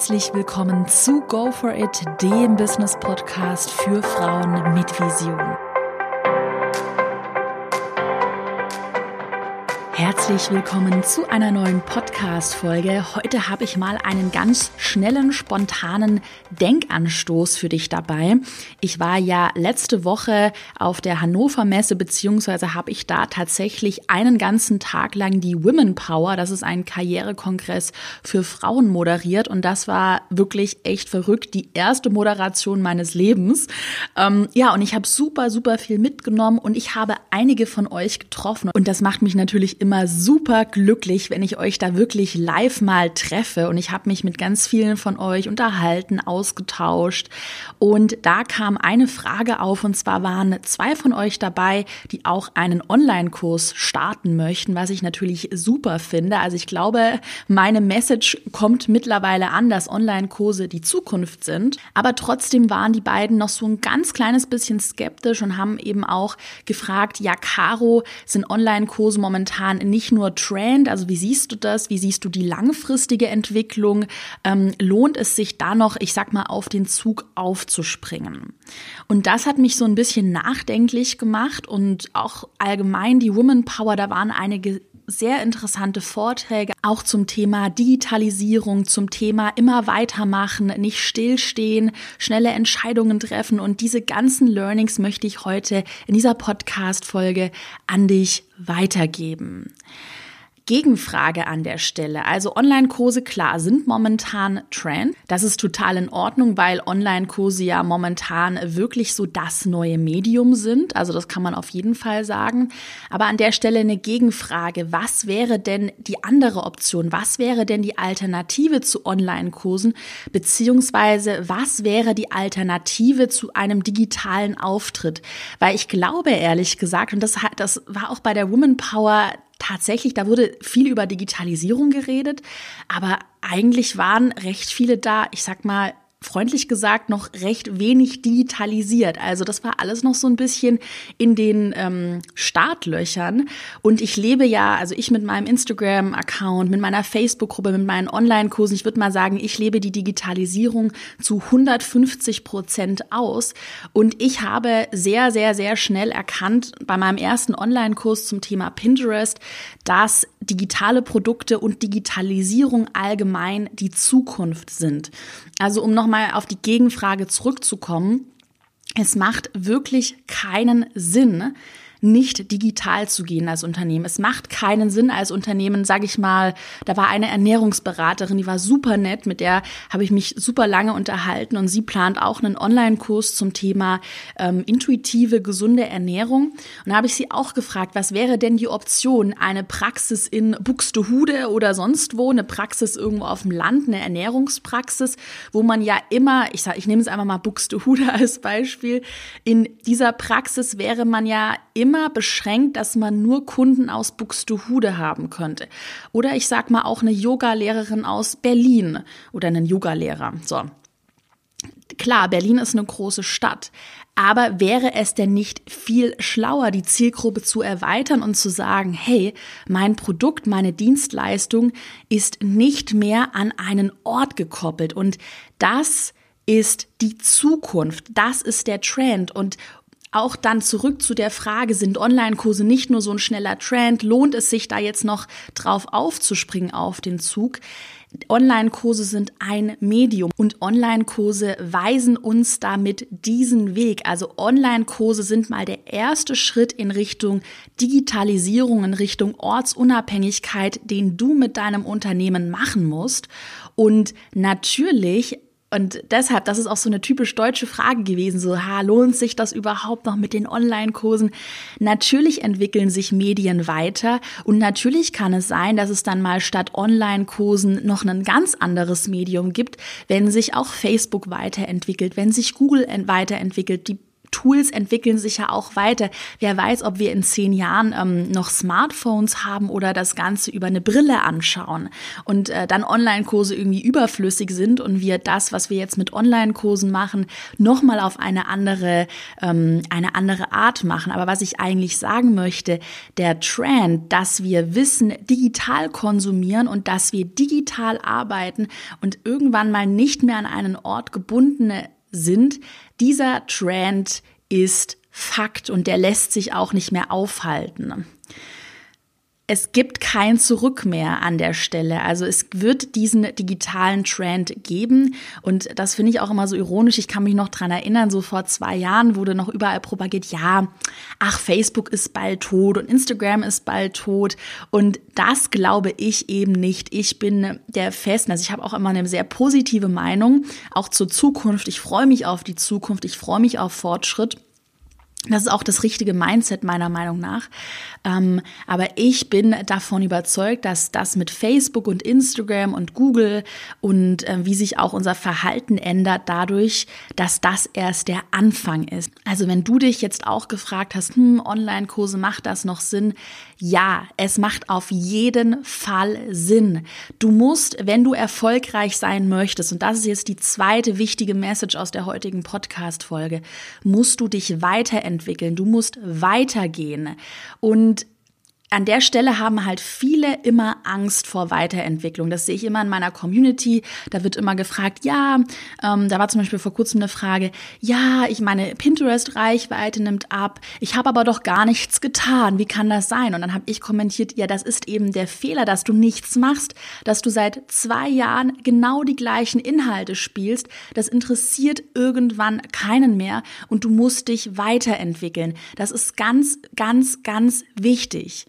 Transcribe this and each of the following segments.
herzlich willkommen zu Go For It, dem Business Podcast für Frauen mit Vision. Herzlich willkommen zu einer neuen Podcast-Folge. Heute habe ich mal einen ganz schnellen, spontanen Denkanstoß für dich dabei. Ich war ja letzte Woche auf der Hannover Messe, beziehungsweise habe ich da tatsächlich einen ganzen Tag lang die Women Power, das ist ein Karrierekongress für Frauen moderiert und das war wirklich echt verrückt. Die erste Moderation meines Lebens. Ähm, ja, und ich habe super, super viel mitgenommen und ich habe einige von euch getroffen und das macht mich natürlich immer immer super glücklich, wenn ich euch da wirklich live mal treffe. Und ich habe mich mit ganz vielen von euch unterhalten, ausgetauscht. Und da kam eine Frage auf, und zwar waren zwei von euch dabei, die auch einen Online-Kurs starten möchten, was ich natürlich super finde. Also ich glaube, meine Message kommt mittlerweile an, dass Online-Kurse die Zukunft sind. Aber trotzdem waren die beiden noch so ein ganz kleines bisschen skeptisch und haben eben auch gefragt, ja, Caro, sind Online-Kurse momentan nicht nur Trend, also wie siehst du das? Wie siehst du die langfristige Entwicklung? Ähm, lohnt es sich da noch, ich sag mal, auf den Zug aufzuspringen? Und das hat mich so ein bisschen nachdenklich gemacht und auch allgemein die Woman Power, da waren einige sehr interessante Vorträge, auch zum Thema Digitalisierung, zum Thema immer weitermachen, nicht stillstehen, schnelle Entscheidungen treffen. Und diese ganzen Learnings möchte ich heute in dieser Podcast-Folge an dich weitergeben. Gegenfrage an der Stelle. Also Online-Kurse, klar, sind momentan Trend. Das ist total in Ordnung, weil Online-Kurse ja momentan wirklich so das neue Medium sind. Also das kann man auf jeden Fall sagen. Aber an der Stelle eine Gegenfrage. Was wäre denn die andere Option? Was wäre denn die Alternative zu Online-Kursen? Beziehungsweise was wäre die Alternative zu einem digitalen Auftritt? Weil ich glaube ehrlich gesagt, und das, das war auch bei der Woman Power tatsächlich, da wurde viel über Digitalisierung geredet, aber eigentlich waren recht viele da, ich sag mal, freundlich gesagt noch recht wenig digitalisiert. Also das war alles noch so ein bisschen in den ähm, Startlöchern. Und ich lebe ja, also ich mit meinem Instagram-Account, mit meiner Facebook-Gruppe, mit meinen Online-Kursen, ich würde mal sagen, ich lebe die Digitalisierung zu 150 Prozent aus. Und ich habe sehr, sehr, sehr schnell erkannt bei meinem ersten Online-Kurs zum Thema Pinterest, dass digitale Produkte und Digitalisierung allgemein die Zukunft sind. Also um nochmal auf die Gegenfrage zurückzukommen, es macht wirklich keinen Sinn, nicht digital zu gehen als Unternehmen. Es macht keinen Sinn als Unternehmen, sage ich mal, da war eine Ernährungsberaterin, die war super nett, mit der habe ich mich super lange unterhalten und sie plant auch einen Online-Kurs zum Thema ähm, intuitive, gesunde Ernährung. Und da habe ich sie auch gefragt, was wäre denn die Option, eine Praxis in Buxtehude oder sonst wo, eine Praxis irgendwo auf dem Land, eine Ernährungspraxis, wo man ja immer, ich sage, ich nehme es einfach mal Buxtehude als Beispiel, in dieser Praxis wäre man ja immer beschränkt, dass man nur Kunden aus Buxtehude haben könnte. Oder ich sag mal auch eine Yogalehrerin aus Berlin oder einen Yogalehrer. So. Klar, Berlin ist eine große Stadt. Aber wäre es denn nicht viel schlauer, die Zielgruppe zu erweitern und zu sagen, hey, mein Produkt, meine Dienstleistung ist nicht mehr an einen Ort gekoppelt und das ist die Zukunft, das ist der Trend und auch dann zurück zu der Frage, sind Online-Kurse nicht nur so ein schneller Trend? Lohnt es sich da jetzt noch drauf aufzuspringen auf den Zug? Online-Kurse sind ein Medium und Online-Kurse weisen uns damit diesen Weg. Also Online-Kurse sind mal der erste Schritt in Richtung Digitalisierung, in Richtung Ortsunabhängigkeit, den du mit deinem Unternehmen machen musst. Und natürlich und deshalb, das ist auch so eine typisch deutsche Frage gewesen, so, ha, lohnt sich das überhaupt noch mit den Online-Kursen? Natürlich entwickeln sich Medien weiter und natürlich kann es sein, dass es dann mal statt Online-Kursen noch ein ganz anderes Medium gibt, wenn sich auch Facebook weiterentwickelt, wenn sich Google weiterentwickelt, die Tools entwickeln sich ja auch weiter. Wer weiß, ob wir in zehn Jahren ähm, noch Smartphones haben oder das Ganze über eine Brille anschauen und äh, dann Online-Kurse irgendwie überflüssig sind und wir das, was wir jetzt mit Online-Kursen machen, nochmal auf eine andere, ähm, eine andere Art machen. Aber was ich eigentlich sagen möchte, der Trend, dass wir Wissen digital konsumieren und dass wir digital arbeiten und irgendwann mal nicht mehr an einen Ort gebundene sind, dieser Trend ist Fakt und der lässt sich auch nicht mehr aufhalten es gibt kein Zurück mehr an der Stelle. Also es wird diesen digitalen Trend geben. Und das finde ich auch immer so ironisch. Ich kann mich noch dran erinnern, so vor zwei Jahren wurde noch überall propagiert, ja, ach, Facebook ist bald tot und Instagram ist bald tot. Und das glaube ich eben nicht. Ich bin der festen, also ich habe auch immer eine sehr positive Meinung, auch zur Zukunft. Ich freue mich auf die Zukunft. Ich freue mich auf Fortschritt. Das ist auch das richtige Mindset meiner Meinung nach. Ähm, aber ich bin davon überzeugt, dass das mit Facebook und Instagram und Google und äh, wie sich auch unser Verhalten ändert dadurch, dass das erst der Anfang ist. Also wenn du dich jetzt auch gefragt hast, hm, Online-Kurse, macht das noch Sinn? Ja, es macht auf jeden Fall Sinn. Du musst, wenn du erfolgreich sein möchtest, und das ist jetzt die zweite wichtige Message aus der heutigen Podcast-Folge, musst du dich weiterentwickeln. Du musst weitergehen. Und an der Stelle haben halt viele immer Angst vor Weiterentwicklung. Das sehe ich immer in meiner Community. Da wird immer gefragt, ja, ähm, da war zum Beispiel vor kurzem eine Frage, ja, ich meine, Pinterest-Reichweite nimmt ab, ich habe aber doch gar nichts getan. Wie kann das sein? Und dann habe ich kommentiert, ja, das ist eben der Fehler, dass du nichts machst, dass du seit zwei Jahren genau die gleichen Inhalte spielst. Das interessiert irgendwann keinen mehr und du musst dich weiterentwickeln. Das ist ganz, ganz, ganz wichtig.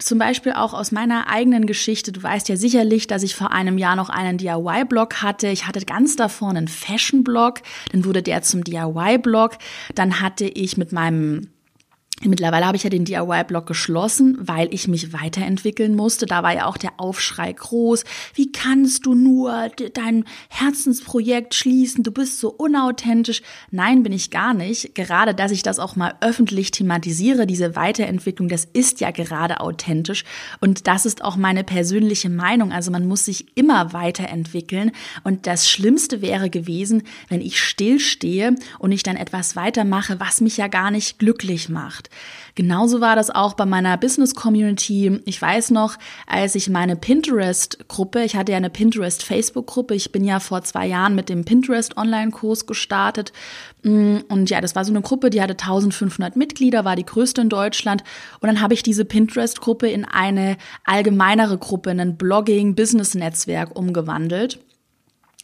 Zum Beispiel auch aus meiner eigenen Geschichte. Du weißt ja sicherlich, dass ich vor einem Jahr noch einen DIY-Blog hatte. Ich hatte ganz davor einen Fashion-Blog. Dann wurde der zum DIY-Blog. Dann hatte ich mit meinem Mittlerweile habe ich ja den DIY-Blog geschlossen, weil ich mich weiterentwickeln musste. Da war ja auch der Aufschrei groß. Wie kannst du nur dein Herzensprojekt schließen? Du bist so unauthentisch. Nein, bin ich gar nicht. Gerade, dass ich das auch mal öffentlich thematisiere, diese Weiterentwicklung, das ist ja gerade authentisch. Und das ist auch meine persönliche Meinung. Also man muss sich immer weiterentwickeln. Und das Schlimmste wäre gewesen, wenn ich stillstehe und ich dann etwas weitermache, was mich ja gar nicht glücklich macht. Genauso war das auch bei meiner Business Community. Ich weiß noch, als ich meine Pinterest-Gruppe, ich hatte ja eine Pinterest-Facebook-Gruppe, ich bin ja vor zwei Jahren mit dem Pinterest-Online-Kurs gestartet. Mm, und ja, das war so eine Gruppe, die hatte 1500 Mitglieder, war die größte in Deutschland. Und dann habe ich diese Pinterest-Gruppe in eine allgemeinere Gruppe, ein Blogging-Business-Netzwerk umgewandelt.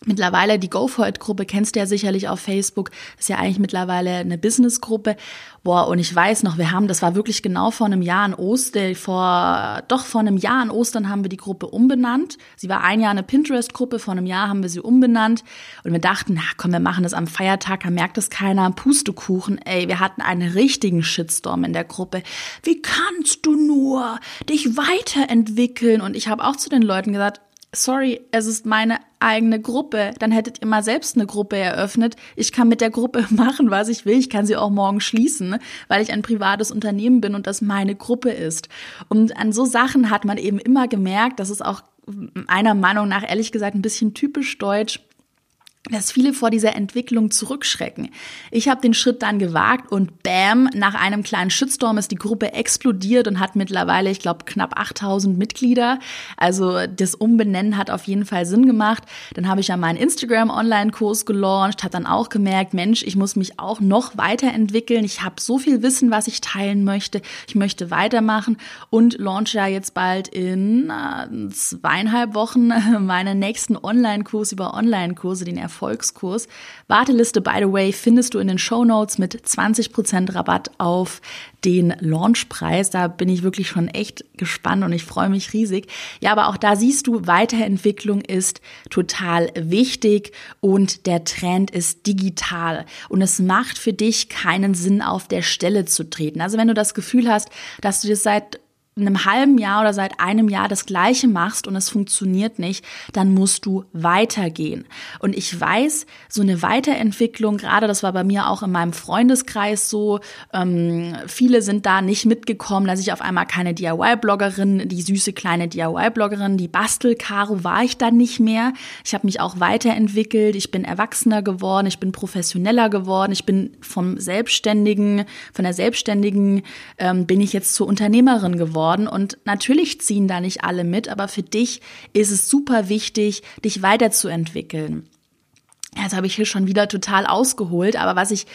Mittlerweile die Go For It Gruppe kennst du ja sicherlich auf Facebook. ist ja eigentlich mittlerweile eine Business Gruppe. Boah, und ich weiß noch, wir haben, das war wirklich genau vor einem Jahr an Ostern, vor, doch vor einem Jahr an Ostern haben wir die Gruppe umbenannt. Sie war ein Jahr eine Pinterest Gruppe, vor einem Jahr haben wir sie umbenannt. Und wir dachten, na komm, wir machen das am Feiertag, da merkt es keiner. Pustekuchen, ey, wir hatten einen richtigen Shitstorm in der Gruppe. Wie kannst du nur dich weiterentwickeln? Und ich habe auch zu den Leuten gesagt, sorry, es ist meine eigene Gruppe. Dann hättet ihr mal selbst eine Gruppe eröffnet. Ich kann mit der Gruppe machen, was ich will. Ich kann sie auch morgen schließen, weil ich ein privates Unternehmen bin und das meine Gruppe ist. Und an so Sachen hat man eben immer gemerkt, das ist auch meiner Meinung nach ehrlich gesagt ein bisschen typisch deutsch dass viele vor dieser Entwicklung zurückschrecken. Ich habe den Schritt dann gewagt und bam, nach einem kleinen Shitstorm ist die Gruppe explodiert und hat mittlerweile, ich glaube, knapp 8000 Mitglieder. Also das Umbenennen hat auf jeden Fall Sinn gemacht. Dann habe ich ja meinen Instagram-Online-Kurs gelauncht, habe dann auch gemerkt, Mensch, ich muss mich auch noch weiterentwickeln. Ich habe so viel Wissen, was ich teilen möchte. Ich möchte weitermachen und launche ja jetzt bald in äh, zweieinhalb Wochen meinen nächsten Online-Kurs über Online-Kurse, den Erfolgskurs. Warteliste, by the way, findest du in den Show Notes mit 20% Rabatt auf den Launchpreis. Da bin ich wirklich schon echt gespannt und ich freue mich riesig. Ja, aber auch da siehst du, Weiterentwicklung ist total wichtig und der Trend ist digital. Und es macht für dich keinen Sinn, auf der Stelle zu treten. Also wenn du das Gefühl hast, dass du dir seit einem halben Jahr oder seit einem Jahr das Gleiche machst und es funktioniert nicht, dann musst du weitergehen. Und ich weiß, so eine Weiterentwicklung, gerade das war bei mir auch in meinem Freundeskreis so, ähm, viele sind da nicht mitgekommen, dass ich auf einmal keine DIY-Bloggerin, die süße kleine DIY-Bloggerin, die Bastelkaro war ich dann nicht mehr. Ich habe mich auch weiterentwickelt, ich bin erwachsener geworden, ich bin professioneller geworden, ich bin vom Selbstständigen, von der Selbstständigen ähm, bin ich jetzt zur Unternehmerin geworden geworden und natürlich ziehen da nicht alle mit, aber für dich ist es super wichtig, dich weiterzuentwickeln. Jetzt habe ich hier schon wieder total ausgeholt, aber was ich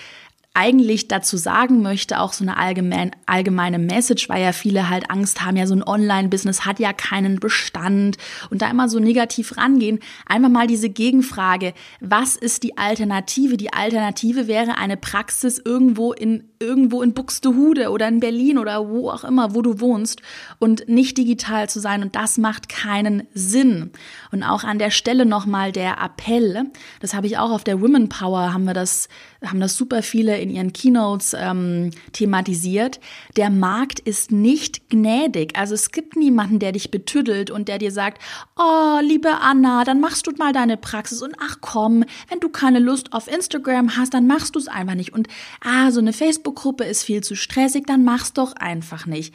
eigentlich dazu sagen möchte, auch so eine allgemein, allgemeine Message, weil ja viele halt Angst haben, ja, so ein Online-Business hat ja keinen Bestand und da immer so negativ rangehen. Einfach mal diese Gegenfrage, was ist die Alternative? Die Alternative wäre eine Praxis irgendwo in irgendwo in Buxtehude oder in Berlin oder wo auch immer, wo du wohnst und nicht digital zu sein und das macht keinen Sinn. Und auch an der Stelle nochmal der Appell, das habe ich auch auf der Women Power, haben wir das, haben das super viele in ihren Keynotes ähm, thematisiert. Der Markt ist nicht gnädig. Also es gibt niemanden, der dich betüdelt und der dir sagt, oh, liebe Anna, dann machst du mal deine Praxis und ach komm, wenn du keine Lust auf Instagram hast, dann machst du es einfach nicht. Und ah, so eine Facebook-Gruppe ist viel zu stressig, dann mach's doch einfach nicht.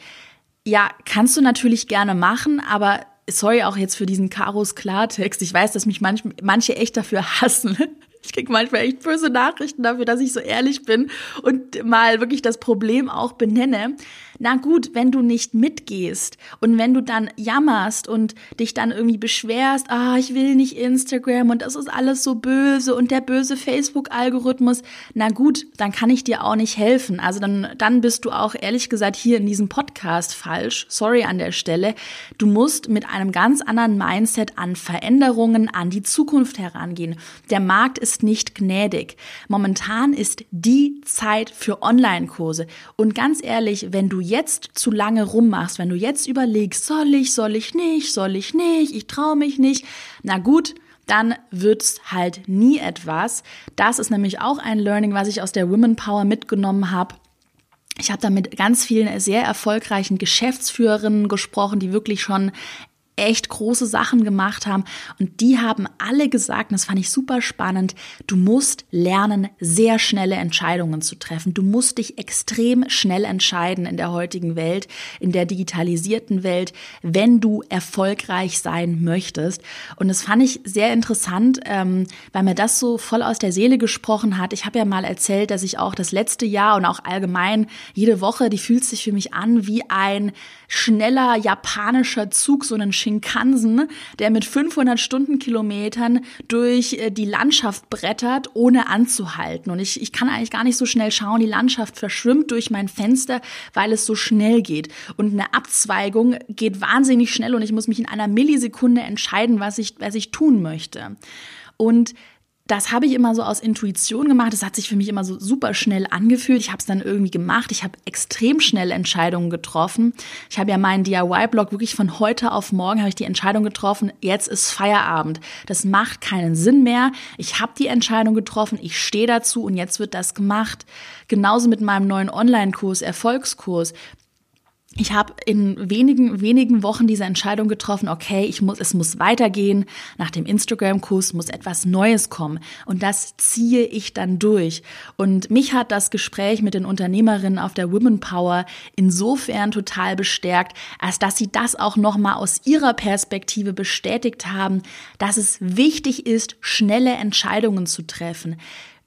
Ja, kannst du natürlich gerne machen, aber sorry auch jetzt für diesen Karos Klartext. Ich weiß, dass mich manch, manche echt dafür hassen. Ich kriege manchmal echt böse Nachrichten dafür, dass ich so ehrlich bin und mal wirklich das Problem auch benenne. Na gut, wenn du nicht mitgehst und wenn du dann jammerst und dich dann irgendwie beschwerst, ah, ich will nicht Instagram und das ist alles so böse und der böse Facebook-Algorithmus, na gut, dann kann ich dir auch nicht helfen. Also dann, dann bist du auch ehrlich gesagt hier in diesem Podcast falsch. Sorry an der Stelle. Du musst mit einem ganz anderen Mindset an Veränderungen, an die Zukunft herangehen. Der Markt ist nicht gnädig. Momentan ist die Zeit für Online-Kurse. Und ganz ehrlich, wenn du jetzt zu lange rummachst, wenn du jetzt überlegst, soll ich, soll ich nicht, soll ich nicht, ich traue mich nicht, na gut, dann wird's halt nie etwas. Das ist nämlich auch ein Learning, was ich aus der Women Power mitgenommen habe. Ich habe da mit ganz vielen sehr erfolgreichen Geschäftsführerinnen gesprochen, die wirklich schon echt große Sachen gemacht haben. Und die haben alle gesagt, und das fand ich super spannend, du musst lernen, sehr schnelle Entscheidungen zu treffen. Du musst dich extrem schnell entscheiden in der heutigen Welt, in der digitalisierten Welt, wenn du erfolgreich sein möchtest. Und das fand ich sehr interessant, ähm, weil mir das so voll aus der Seele gesprochen hat. Ich habe ja mal erzählt, dass ich auch das letzte Jahr und auch allgemein jede Woche, die fühlt sich für mich an wie ein schneller japanischer Zug, so einen Shinkansen, der mit 500 Stundenkilometern durch äh, die Landschaft brettert, ohne anzuhalten. Und ich, ich kann eigentlich gar nicht so schnell schauen. Die Landschaft verschwimmt durch mein Fenster, weil es so schnell geht. Und eine Abzweigung geht wahnsinnig schnell und ich muss mich in einer Millisekunde entscheiden, was ich, was ich tun möchte. Und das habe ich immer so aus Intuition gemacht. Das hat sich für mich immer so super schnell angefühlt. Ich habe es dann irgendwie gemacht. Ich habe extrem schnell Entscheidungen getroffen. Ich habe ja meinen DIY-Blog wirklich von heute auf morgen habe ich die Entscheidung getroffen. Jetzt ist Feierabend. Das macht keinen Sinn mehr. Ich habe die Entscheidung getroffen. Ich stehe dazu und jetzt wird das gemacht. Genauso mit meinem neuen Online-Kurs, Erfolgskurs ich habe in wenigen, wenigen Wochen diese Entscheidung getroffen, okay, ich muss, es muss weitergehen. Nach dem Instagram-Kurs muss etwas Neues kommen. Und das ziehe ich dann durch. Und mich hat das Gespräch mit den Unternehmerinnen auf der Women Power insofern total bestärkt, als dass sie das auch nochmal aus ihrer Perspektive bestätigt haben, dass es wichtig ist, schnelle Entscheidungen zu treffen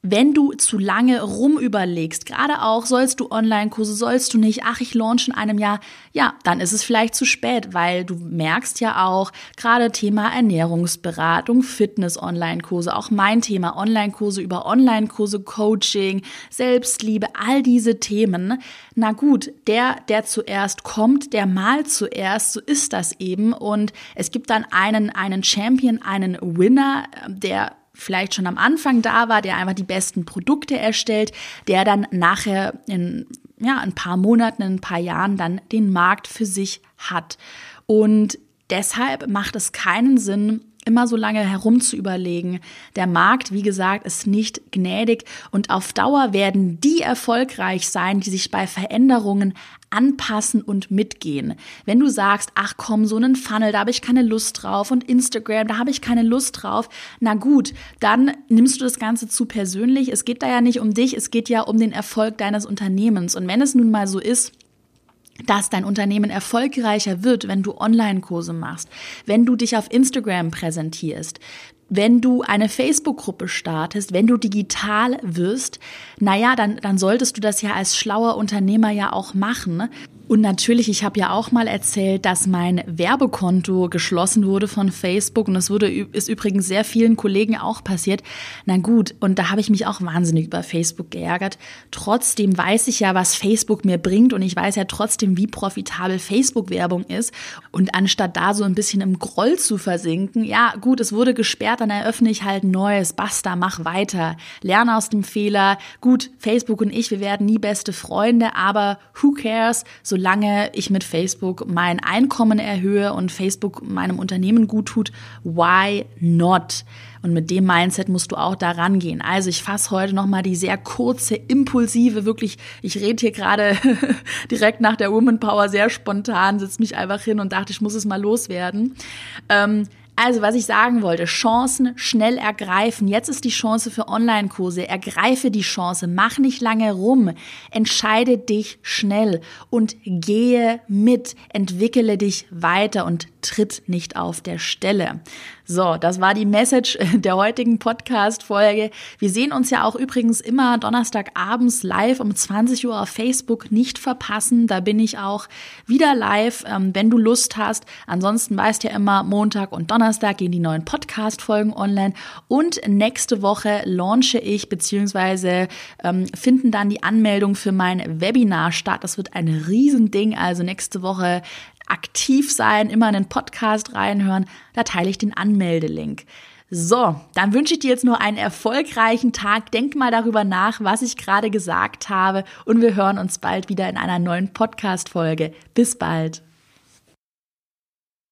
wenn du zu lange rumüberlegst, gerade auch, sollst du Online-Kurse, sollst du nicht, ach, ich launch in einem Jahr, ja, dann ist es vielleicht zu spät, weil du merkst ja auch, gerade Thema Ernährungsberatung, Fitness-Online-Kurse, auch mein Thema Online-Kurse über Online-Kurse, Coaching, Selbstliebe, all diese Themen. Na gut, der, der zuerst kommt, der mal zuerst, so ist das eben. Und es gibt dann einen, einen Champion, einen Winner, der vielleicht schon am Anfang da war, der einfach die besten Produkte erstellt, der dann nachher in ja, ein paar Monaten, in ein paar Jahren dann den Markt für sich hat. Und deshalb macht es keinen Sinn, immer so lange herum zu überlegen. Der Markt, wie gesagt, ist nicht gnädig und auf Dauer werden die erfolgreich sein, die sich bei Veränderungen anpassen und mitgehen. Wenn du sagst, ach komm, so einen Funnel, da habe ich keine Lust drauf und Instagram, da habe ich keine Lust drauf, na gut, dann nimmst du das Ganze zu persönlich. Es geht da ja nicht um dich, es geht ja um den Erfolg deines Unternehmens. Und wenn es nun mal so ist, dass dein Unternehmen erfolgreicher wird, wenn du Online-Kurse machst, wenn du dich auf Instagram präsentierst, wenn du eine Facebook-Gruppe startest, wenn du digital wirst, naja, dann, dann solltest du das ja als schlauer Unternehmer ja auch machen. Und natürlich, ich habe ja auch mal erzählt, dass mein Werbekonto geschlossen wurde von Facebook und das wurde ist übrigens sehr vielen Kollegen auch passiert. Na gut, und da habe ich mich auch wahnsinnig über Facebook geärgert. Trotzdem weiß ich ja, was Facebook mir bringt und ich weiß ja trotzdem, wie profitabel Facebook Werbung ist und anstatt da so ein bisschen im Groll zu versinken, ja, gut, es wurde gesperrt, dann eröffne ich halt Neues, basta, mach weiter. Lerne aus dem Fehler. Gut, Facebook und ich, wir werden nie beste Freunde, aber who cares? So solange ich mit Facebook mein Einkommen erhöhe und Facebook meinem Unternehmen gut tut, why not? Und mit dem Mindset musst du auch da rangehen. Also ich fasse heute nochmal die sehr kurze, impulsive, wirklich, ich rede hier gerade direkt nach der Woman Power sehr spontan, sitze mich einfach hin und dachte, ich muss es mal loswerden. Ähm, also, was ich sagen wollte, Chancen schnell ergreifen. Jetzt ist die Chance für Online-Kurse. Ergreife die Chance, mach nicht lange rum, entscheide dich schnell und gehe mit, entwickele dich weiter und tritt nicht auf der Stelle. So, das war die Message der heutigen Podcast-Folge. Wir sehen uns ja auch übrigens immer Donnerstagabends live um 20 Uhr auf Facebook. Nicht verpassen, da bin ich auch wieder live, ähm, wenn du Lust hast. Ansonsten weißt ja immer, Montag und Donnerstag gehen die neuen Podcast-Folgen online. Und nächste Woche launche ich, beziehungsweise ähm, finden dann die Anmeldung für mein Webinar statt. Das wird ein Riesending. Also nächste Woche aktiv sein, immer in den Podcast reinhören, da teile ich den Anmeldelink. So, dann wünsche ich dir jetzt nur einen erfolgreichen Tag. Denk mal darüber nach, was ich gerade gesagt habe und wir hören uns bald wieder in einer neuen Podcast-Folge. Bis bald.